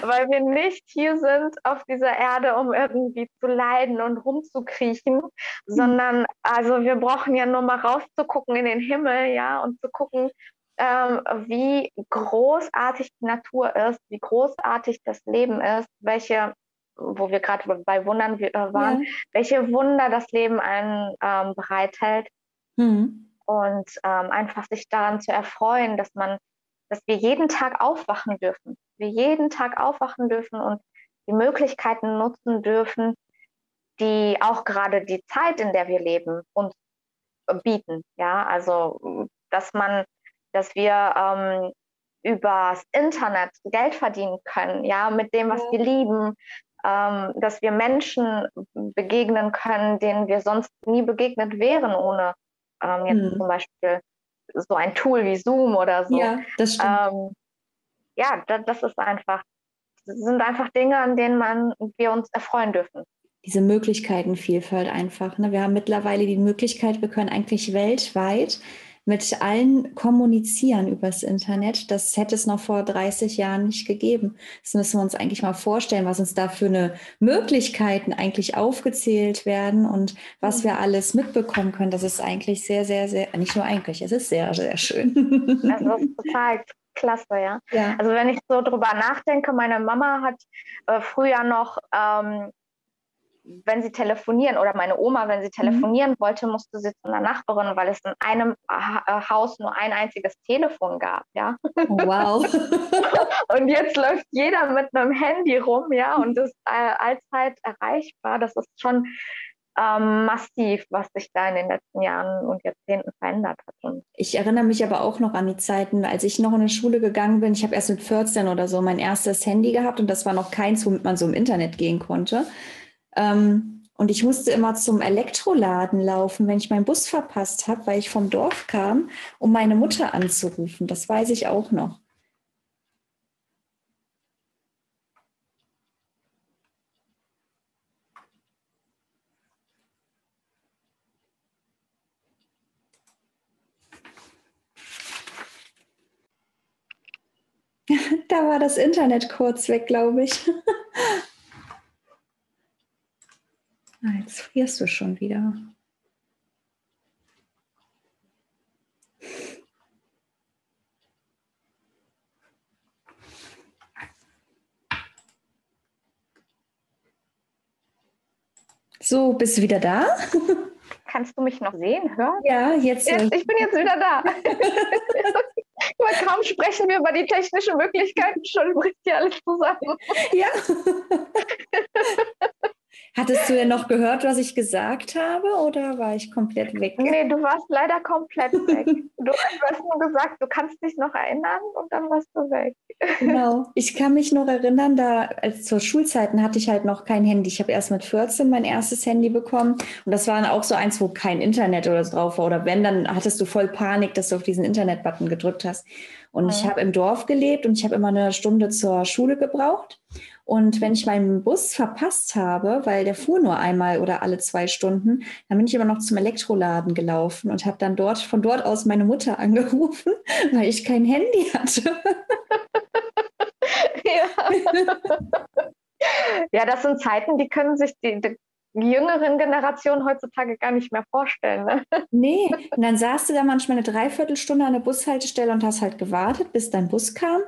weil wir nicht hier sind auf dieser Erde, um irgendwie zu leiden und rumzukriechen, mhm. sondern also wir brauchen ja nur mal rauszugucken in den Himmel, ja, und zu gucken, ähm, wie großartig die Natur ist, wie großartig das Leben ist, welche wo wir gerade bei Wundern äh, waren, ja. welche Wunder das Leben einen ähm, bereithält. Mhm und ähm, einfach sich daran zu erfreuen, dass man, dass wir jeden Tag aufwachen dürfen, wir jeden Tag aufwachen dürfen und die Möglichkeiten nutzen dürfen, die auch gerade die Zeit, in der wir leben, uns bieten. Ja, also dass man, dass wir ähm, übers Internet Geld verdienen können, ja, mit dem, was wir lieben, ähm, dass wir Menschen begegnen können, denen wir sonst nie begegnet wären ohne ähm, jetzt mhm. zum Beispiel so ein Tool wie Zoom oder so. Ja, das stimmt. Ähm, ja, das, das ist einfach, das sind einfach Dinge, an denen man, wir uns erfreuen dürfen diese Möglichkeitenvielfalt einfach. Ne? Wir haben mittlerweile die Möglichkeit, wir können eigentlich weltweit mit allen kommunizieren übers Internet. Das hätte es noch vor 30 Jahren nicht gegeben. Das müssen wir uns eigentlich mal vorstellen, was uns da für eine Möglichkeiten eigentlich aufgezählt werden und was wir alles mitbekommen können. Das ist eigentlich sehr, sehr, sehr, nicht nur eigentlich, es ist sehr, sehr schön. Das ist total klasse, ja. ja. Also wenn ich so drüber nachdenke, meine Mama hat äh, früher noch ähm, wenn sie telefonieren oder meine Oma, wenn sie mhm. telefonieren mhm. wollte, musste sie zu einer Nachbarin, weil es in einem äh, Haus nur ein einziges Telefon gab, ja. Oh, wow. und jetzt läuft jeder mit einem Handy rum, ja, und ist äh, allzeit erreichbar. Das ist schon ähm, massiv, was sich da in den letzten Jahren und Jahrzehnten verändert hat. Ich erinnere mich aber auch noch an die Zeiten, als ich noch in die Schule gegangen bin. Ich habe erst mit 14 oder so mein erstes Handy gehabt und das war noch keins, womit man so im Internet gehen konnte. Ähm, und ich musste immer zum Elektroladen laufen, wenn ich meinen Bus verpasst habe, weil ich vom Dorf kam, um meine Mutter anzurufen. Das weiß ich auch noch. da war das Internet kurz weg, glaube ich. Ah, jetzt frierst du schon wieder. So, bist du wieder da? Kannst du mich noch sehen, hören? Ja, jetzt. jetzt ich bin jetzt wieder da. kaum sprechen wir über die technischen Möglichkeiten, schon bricht hier alles zusammen. Ja. Hattest du denn noch gehört, was ich gesagt habe oder war ich komplett weg? Nee, du warst leider komplett weg. Du hast nur gesagt, du kannst dich noch erinnern und dann warst du weg. Genau. Ich kann mich noch erinnern, da als zur Schulzeiten hatte ich halt noch kein Handy. Ich habe erst mit 14 mein erstes Handy bekommen und das war auch so eins, wo kein Internet oder so drauf war. Oder wenn, dann hattest du voll Panik, dass du auf diesen Internet-Button gedrückt hast. Und mhm. ich habe im Dorf gelebt und ich habe immer eine Stunde zur Schule gebraucht. Und wenn ich meinen Bus verpasst habe, weil der fuhr nur einmal oder alle zwei Stunden, dann bin ich immer noch zum Elektroladen gelaufen und habe dann dort von dort aus meine Mutter angerufen, weil ich kein Handy hatte. ja. ja, das sind Zeiten, die können sich die, die jüngeren Generationen heutzutage gar nicht mehr vorstellen. Ne? Nee, und dann saß du da manchmal eine Dreiviertelstunde an der Bushaltestelle und hast halt gewartet, bis dein Bus kam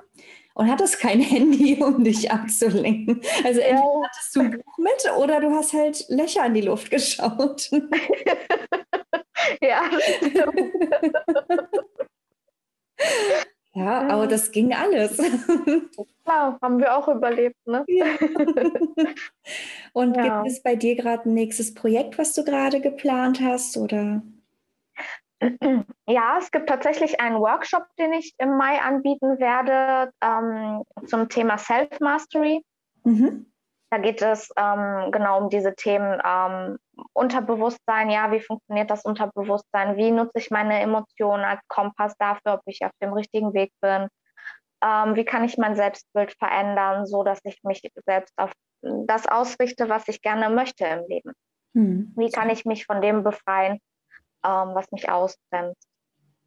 und hattest kein Handy, um dich abzulenken. Also ja. entweder hattest du ein Buch mit oder du hast halt Löcher in die Luft geschaut. ja, Ja, aber das ging alles. Klar, haben wir auch überlebt, ne? Ja. Und ja. gibt es bei dir gerade ein nächstes Projekt, was du gerade geplant hast, oder? Ja, es gibt tatsächlich einen Workshop, den ich im Mai anbieten werde ähm, zum Thema Self-Mastery. Mhm. Da geht es ähm, genau um diese Themen ähm, Unterbewusstsein. Ja, wie funktioniert das Unterbewusstsein? Wie nutze ich meine Emotionen als Kompass dafür, ob ich auf dem richtigen Weg bin? Ähm, wie kann ich mein Selbstbild verändern, so dass ich mich selbst auf das ausrichte, was ich gerne möchte im Leben? Mhm. Wie kann ich mich von dem befreien, ähm, was mich ausbremst.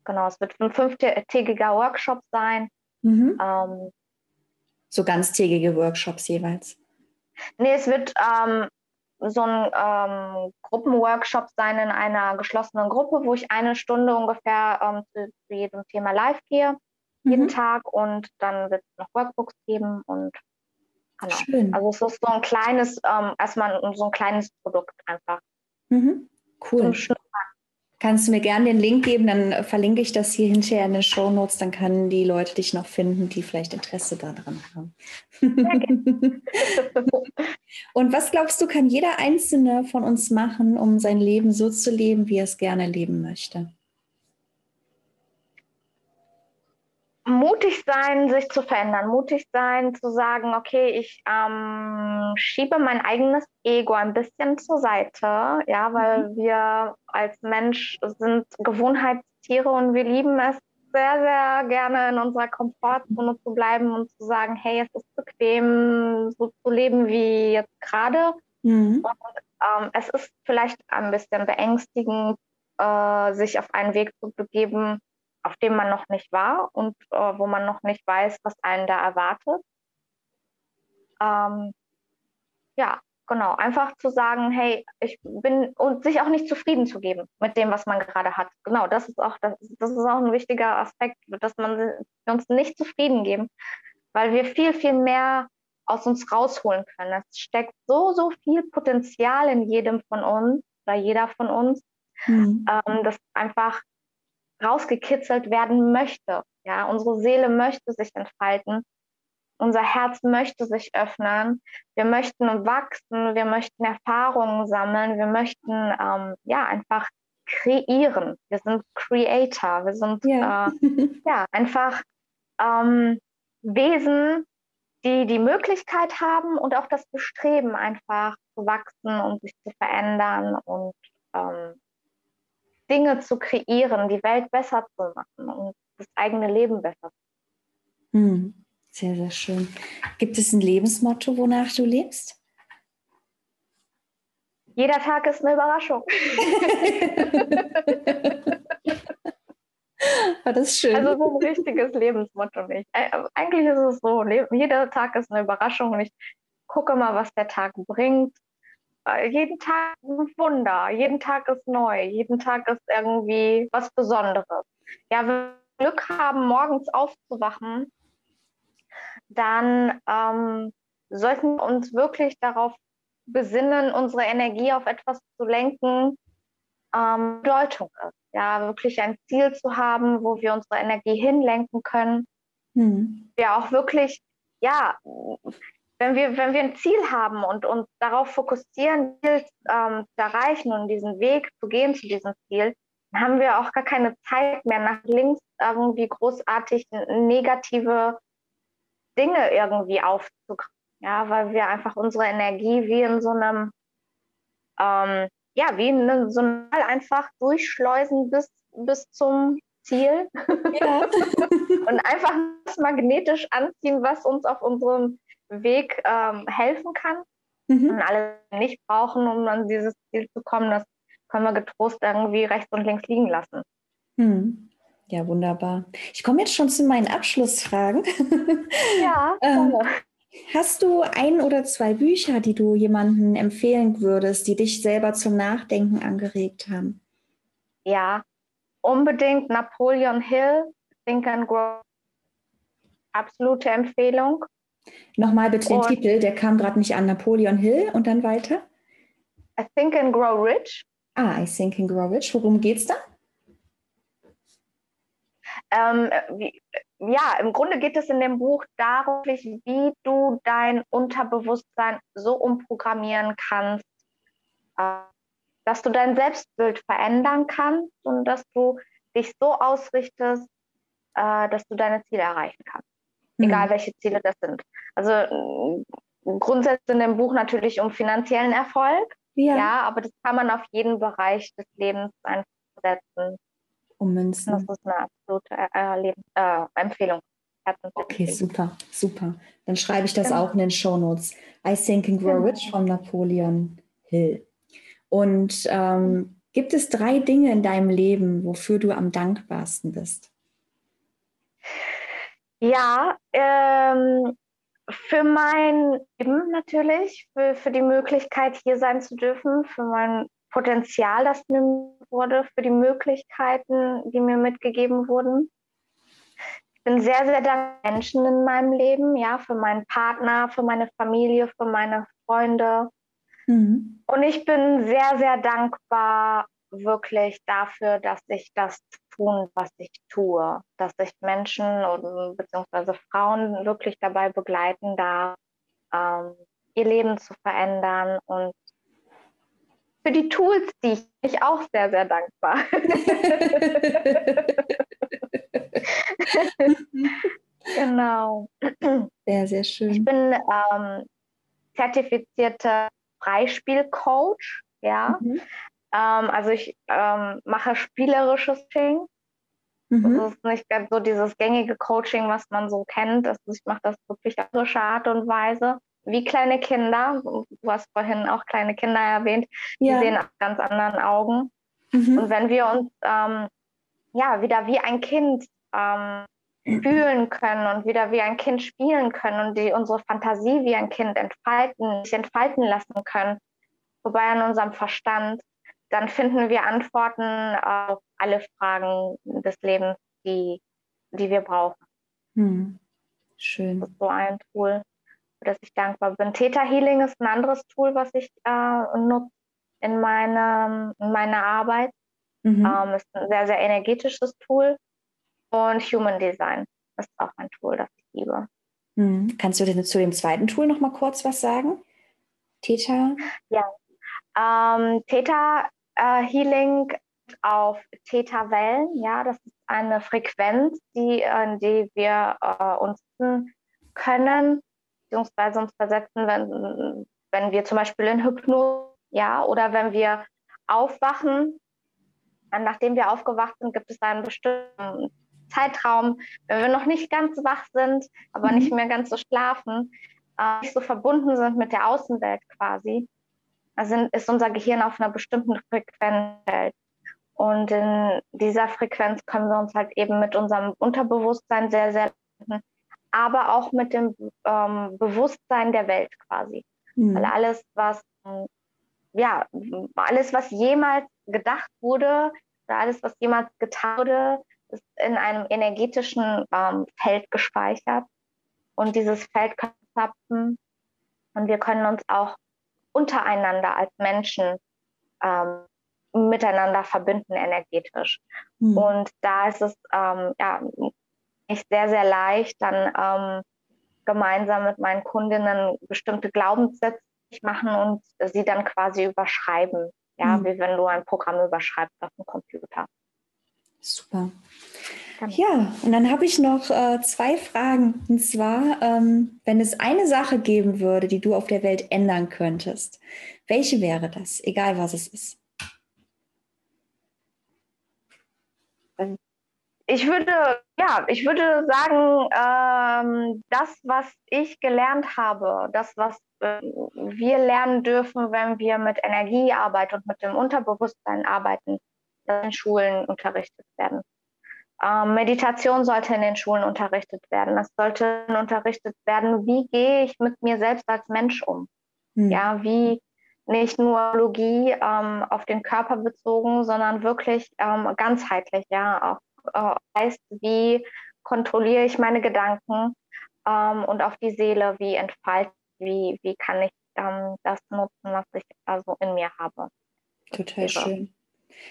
Genau, es wird ein fünftägiger Workshop sein. Mhm. Ähm, so ganztägige Workshops jeweils? Nee, es wird ähm, so ein ähm, Gruppenworkshop sein in einer geschlossenen Gruppe, wo ich eine Stunde ungefähr ähm, zu, zu, jedem Thema live gehe, mhm. jeden Tag. Und dann wird es noch Workbooks geben und genau. Schön. Also es ist so ein kleines, ähm, erstmal so ein kleines Produkt einfach. Mhm. Cool. Kannst du mir gerne den Link geben, dann verlinke ich das hier hinterher in den Show Notes, dann können die Leute dich noch finden, die vielleicht Interesse daran haben. Und was glaubst du, kann jeder Einzelne von uns machen, um sein Leben so zu leben, wie er es gerne leben möchte? Mutig sein, sich zu verändern, mutig sein, zu sagen, okay, ich ähm, schiebe mein eigenes Ego ein bisschen zur Seite, ja, weil mhm. wir als Mensch sind Gewohnheitstiere und wir lieben es sehr, sehr gerne in unserer Komfortzone zu bleiben und zu sagen, hey, es ist bequem, so zu leben wie jetzt gerade. Mhm. Und ähm, es ist vielleicht ein bisschen beängstigend, äh, sich auf einen Weg zu begeben, auf dem man noch nicht war und äh, wo man noch nicht weiß, was einen da erwartet. Ähm, ja, genau. Einfach zu sagen, hey, ich bin und sich auch nicht zufrieden zu geben mit dem, was man gerade hat. Genau, das ist auch das, das ist auch ein wichtiger Aspekt, dass man wir uns nicht zufrieden geben, weil wir viel viel mehr aus uns rausholen können. Es steckt so so viel Potenzial in jedem von uns oder jeder von uns, mhm. ähm, dass einfach rausgekitzelt werden möchte. Ja, unsere Seele möchte sich entfalten. Unser Herz möchte sich öffnen. Wir möchten wachsen. Wir möchten Erfahrungen sammeln. Wir möchten ähm, ja einfach kreieren. Wir sind Creator. Wir sind ja, äh, ja einfach ähm, Wesen, die die Möglichkeit haben und auch das Bestreben, einfach zu wachsen und sich zu verändern und ähm, Dinge zu kreieren, die Welt besser zu machen und das eigene Leben besser. Hm. Sehr, sehr schön. Gibt es ein Lebensmotto, wonach du lebst? Jeder Tag ist eine Überraschung. War das schön. Also so ein richtiges Lebensmotto nicht. Eigentlich ist es so, jeder Tag ist eine Überraschung und ich gucke mal, was der Tag bringt äh, jeden Tag ein Wunder, jeden Tag ist neu, jeden Tag ist irgendwie was Besonderes. Ja, wenn wir Glück haben, morgens aufzuwachen, dann ähm, sollten wir uns wirklich darauf besinnen, unsere Energie auf etwas zu lenken, ähm, Bedeutung ist. Ja, wirklich ein Ziel zu haben, wo wir unsere Energie hinlenken können. Mhm. Wir auch wirklich, ja, wenn wir, wenn wir ein Ziel haben und uns darauf fokussieren, Ziel ähm, zu erreichen und diesen Weg zu gehen zu diesem Ziel, dann haben wir auch gar keine Zeit mehr nach links irgendwie großartig negative Dinge irgendwie aufzugreifen. Ja, weil wir einfach unsere Energie wie in so einem, ähm, ja, wie in so einem einfach durchschleusen bis, bis zum Ziel. Ja. und einfach magnetisch anziehen, was uns auf unserem Weg ähm, helfen kann. Mhm. Und alles nicht brauchen, um an dieses Ziel zu kommen, das können wir getrost irgendwie rechts und links liegen lassen. Mhm. Ja, wunderbar. Ich komme jetzt schon zu meinen Abschlussfragen. Ja, ähm, Hast du ein oder zwei Bücher, die du jemandem empfehlen würdest, die dich selber zum Nachdenken angeregt haben? Ja, unbedingt Napoleon Hill, Think and Grow. Absolute Empfehlung. Nochmal bitte den und Titel, der kam gerade nicht an. Napoleon Hill und dann weiter. I Think and Grow Rich. Ah, I Think and Grow Rich. Worum geht's da? Ähm, wie, ja, im Grunde geht es in dem Buch darum, wie du dein Unterbewusstsein so umprogrammieren kannst, äh, dass du dein Selbstbild verändern kannst und dass du dich so ausrichtest, äh, dass du deine Ziele erreichen kannst. Mhm. Egal welche Ziele das sind. Also äh, grundsätzlich in dem Buch natürlich um finanziellen Erfolg. Ja. ja, aber das kann man auf jeden Bereich des Lebens einsetzen ummünzen. Das ist eine absolute äh, äh, Empfehlung. Okay, super, super. Dann schreibe ich das genau. auch in den Show Notes. I Think and Grow genau. Rich von Napoleon Hill. Und ähm, gibt es drei Dinge in deinem Leben, wofür du am dankbarsten bist? Ja, ähm, für mein Leben natürlich, für, für die Möglichkeit, hier sein zu dürfen, für mein Potenzial, das mir wurde, für die Möglichkeiten, die mir mitgegeben wurden. Ich bin sehr, sehr dankbar Menschen in meinem Leben, ja, für meinen Partner, für meine Familie, für meine Freunde. Mhm. Und ich bin sehr, sehr dankbar wirklich dafür, dass ich das tun, was ich tue, dass ich Menschen bzw. Frauen wirklich dabei begleiten darf, ähm, ihr Leben zu verändern und für die Tools, die ich mich auch sehr, sehr dankbar. genau. Sehr, sehr schön. Ich bin ähm, zertifizierte Freispielcoach. Ja. Mhm. Ähm, also ich ähm, mache spielerisches Coaching. Mhm. Das ist nicht ganz so dieses gängige Coaching, was man so kennt. Also ich mache das wirklich auf andere Art und Weise wie kleine Kinder. Du hast vorhin auch kleine Kinder erwähnt. Die ja. sehen aus ganz anderen Augen. Mhm. Und wenn wir uns ähm, ja wieder wie ein Kind ähm, fühlen können und wieder wie ein Kind spielen können und die unsere Fantasie wie ein Kind entfalten, sich entfalten lassen können, wobei an unserem Verstand, dann finden wir Antworten auf alle Fragen des Lebens, die, die wir brauchen. Hm. Schön. Das ist so ein Tool dass ich dankbar bin. Theta Healing ist ein anderes Tool, was ich äh, nutze in, meine, in meiner Arbeit. Mhm. Ähm, ist ein sehr, sehr energetisches Tool. Und Human Design ist auch ein Tool, das ich liebe. Mhm. Kannst du denn zu dem zweiten Tool noch mal kurz was sagen? Theta? Ja. Ähm, Theta äh, Healing auf Theta-Wellen, ja, das ist eine Frequenz, die, in die wir äh, uns können beziehungsweise uns versetzen, wenn, wenn wir zum Beispiel in Hypnose, ja, oder wenn wir aufwachen. Nachdem wir aufgewacht sind, gibt es einen bestimmten Zeitraum, wenn wir noch nicht ganz wach sind, aber mhm. nicht mehr ganz so schlafen, äh, nicht so verbunden sind mit der Außenwelt quasi, also ist unser Gehirn auf einer bestimmten Frequenz. Und in dieser Frequenz können wir uns halt eben mit unserem Unterbewusstsein sehr, sehr aber auch mit dem ähm, Bewusstsein der Welt quasi. Mhm. Weil alles, was ja, alles, was jemals gedacht wurde, oder alles, was jemals getan wurde, ist in einem energetischen ähm, Feld gespeichert. Und dieses Feld kann zapfen. Und wir können uns auch untereinander als Menschen ähm, miteinander verbinden energetisch. Mhm. Und da ist es ähm, ja echt sehr, sehr leicht, dann ähm, gemeinsam mit meinen Kundinnen bestimmte Glaubenssätze machen und sie dann quasi überschreiben. Ja, mhm. wie wenn du ein Programm überschreibst auf dem Computer. Super. Ja, und dann habe ich noch äh, zwei Fragen. Und zwar, ähm, wenn es eine Sache geben würde, die du auf der Welt ändern könntest, welche wäre das? Egal was es ist. Ich würde, ja, ich würde sagen, ähm, das, was ich gelernt habe, das, was äh, wir lernen dürfen, wenn wir mit Energiearbeit und mit dem Unterbewusstsein arbeiten, in Schulen unterrichtet werden. Ähm, Meditation sollte in den Schulen unterrichtet werden. Es sollte unterrichtet werden, wie gehe ich mit mir selbst als Mensch um. Mhm. Ja, wie nicht nur Biologie ähm, auf den Körper bezogen, sondern wirklich ähm, ganzheitlich, ja, auch äh, heißt, wie kontrolliere ich meine Gedanken ähm, und auf die Seele, wie entfalte, wie, wie kann ich ähm, das nutzen, was ich also in mir habe. Total schön.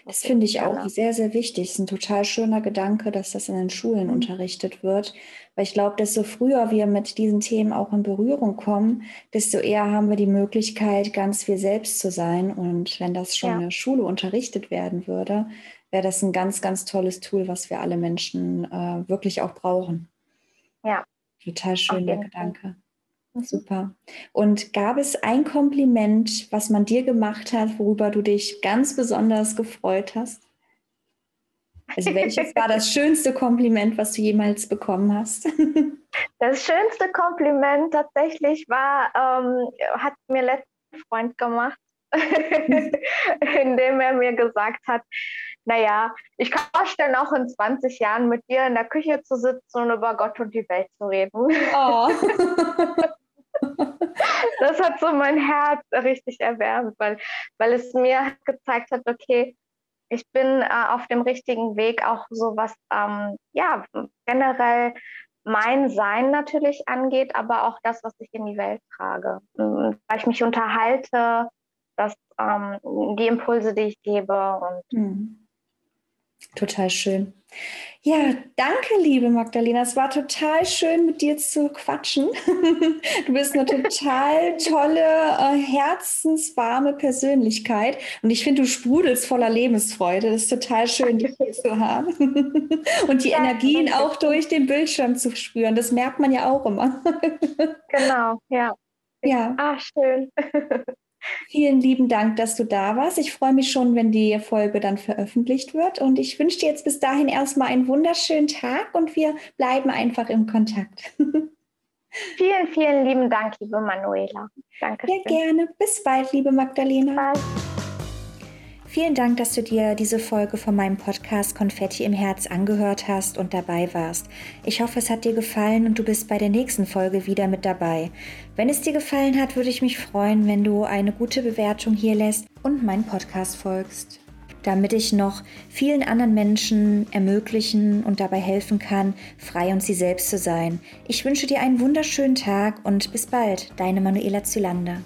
Das finde ich auch sehr, sehr wichtig. Es ist ein total schöner Gedanke, dass das in den Schulen mhm. unterrichtet wird. Weil ich glaube, desto früher wir mit diesen Themen auch in Berührung kommen, desto eher haben wir die Möglichkeit, ganz wir selbst zu sein. Und wenn das schon ja. in der Schule unterrichtet werden würde, wäre das ein ganz, ganz tolles Tool, was wir alle Menschen äh, wirklich auch brauchen. Ja. Total schöner Gedanke. Mhm. Super. Und gab es ein Kompliment, was man dir gemacht hat, worüber du dich ganz besonders gefreut hast? Also welches war das schönste Kompliment, was du jemals bekommen hast? Das schönste Kompliment tatsächlich war, ähm, hat mir letzten Freund gemacht, indem er mir gesagt hat, naja, ich kann mir vorstellen, auch in 20 Jahren mit dir in der Küche zu sitzen und über Gott und die Welt zu reden. Oh. das hat so mein Herz richtig erwärmt, weil, weil es mir gezeigt hat, okay, ich bin äh, auf dem richtigen Weg, auch so was, ähm, ja, generell mein Sein natürlich angeht, aber auch das, was ich in die Welt trage. Und weil ich mich unterhalte, dass ähm, die Impulse, die ich gebe und mhm. Total schön. Ja, danke, liebe Magdalena. Es war total schön, mit dir zu quatschen. Du bist eine total tolle, äh, herzenswarme Persönlichkeit. Und ich finde, du sprudelst voller Lebensfreude. Das ist total schön, dich hier zu haben. Und die ja, Energien auch durch den Bildschirm zu spüren. Das merkt man ja auch immer. Genau, ja. Ja. Ah, schön. Vielen lieben Dank, dass du da warst. Ich freue mich schon, wenn die Folge dann veröffentlicht wird. Und ich wünsche dir jetzt bis dahin erstmal einen wunderschönen Tag und wir bleiben einfach im Kontakt. Vielen, vielen lieben Dank, liebe Manuela. Danke. Sehr gerne. Bis bald, liebe Magdalena. Bald. Vielen Dank, dass du dir diese Folge von meinem Podcast Konfetti im Herz angehört hast und dabei warst. Ich hoffe, es hat dir gefallen und du bist bei der nächsten Folge wieder mit dabei. Wenn es dir gefallen hat, würde ich mich freuen, wenn du eine gute Bewertung hier lässt und meinen Podcast folgst damit ich noch vielen anderen Menschen ermöglichen und dabei helfen kann, frei und sie selbst zu sein. Ich wünsche dir einen wunderschönen Tag und bis bald, deine Manuela Zylander.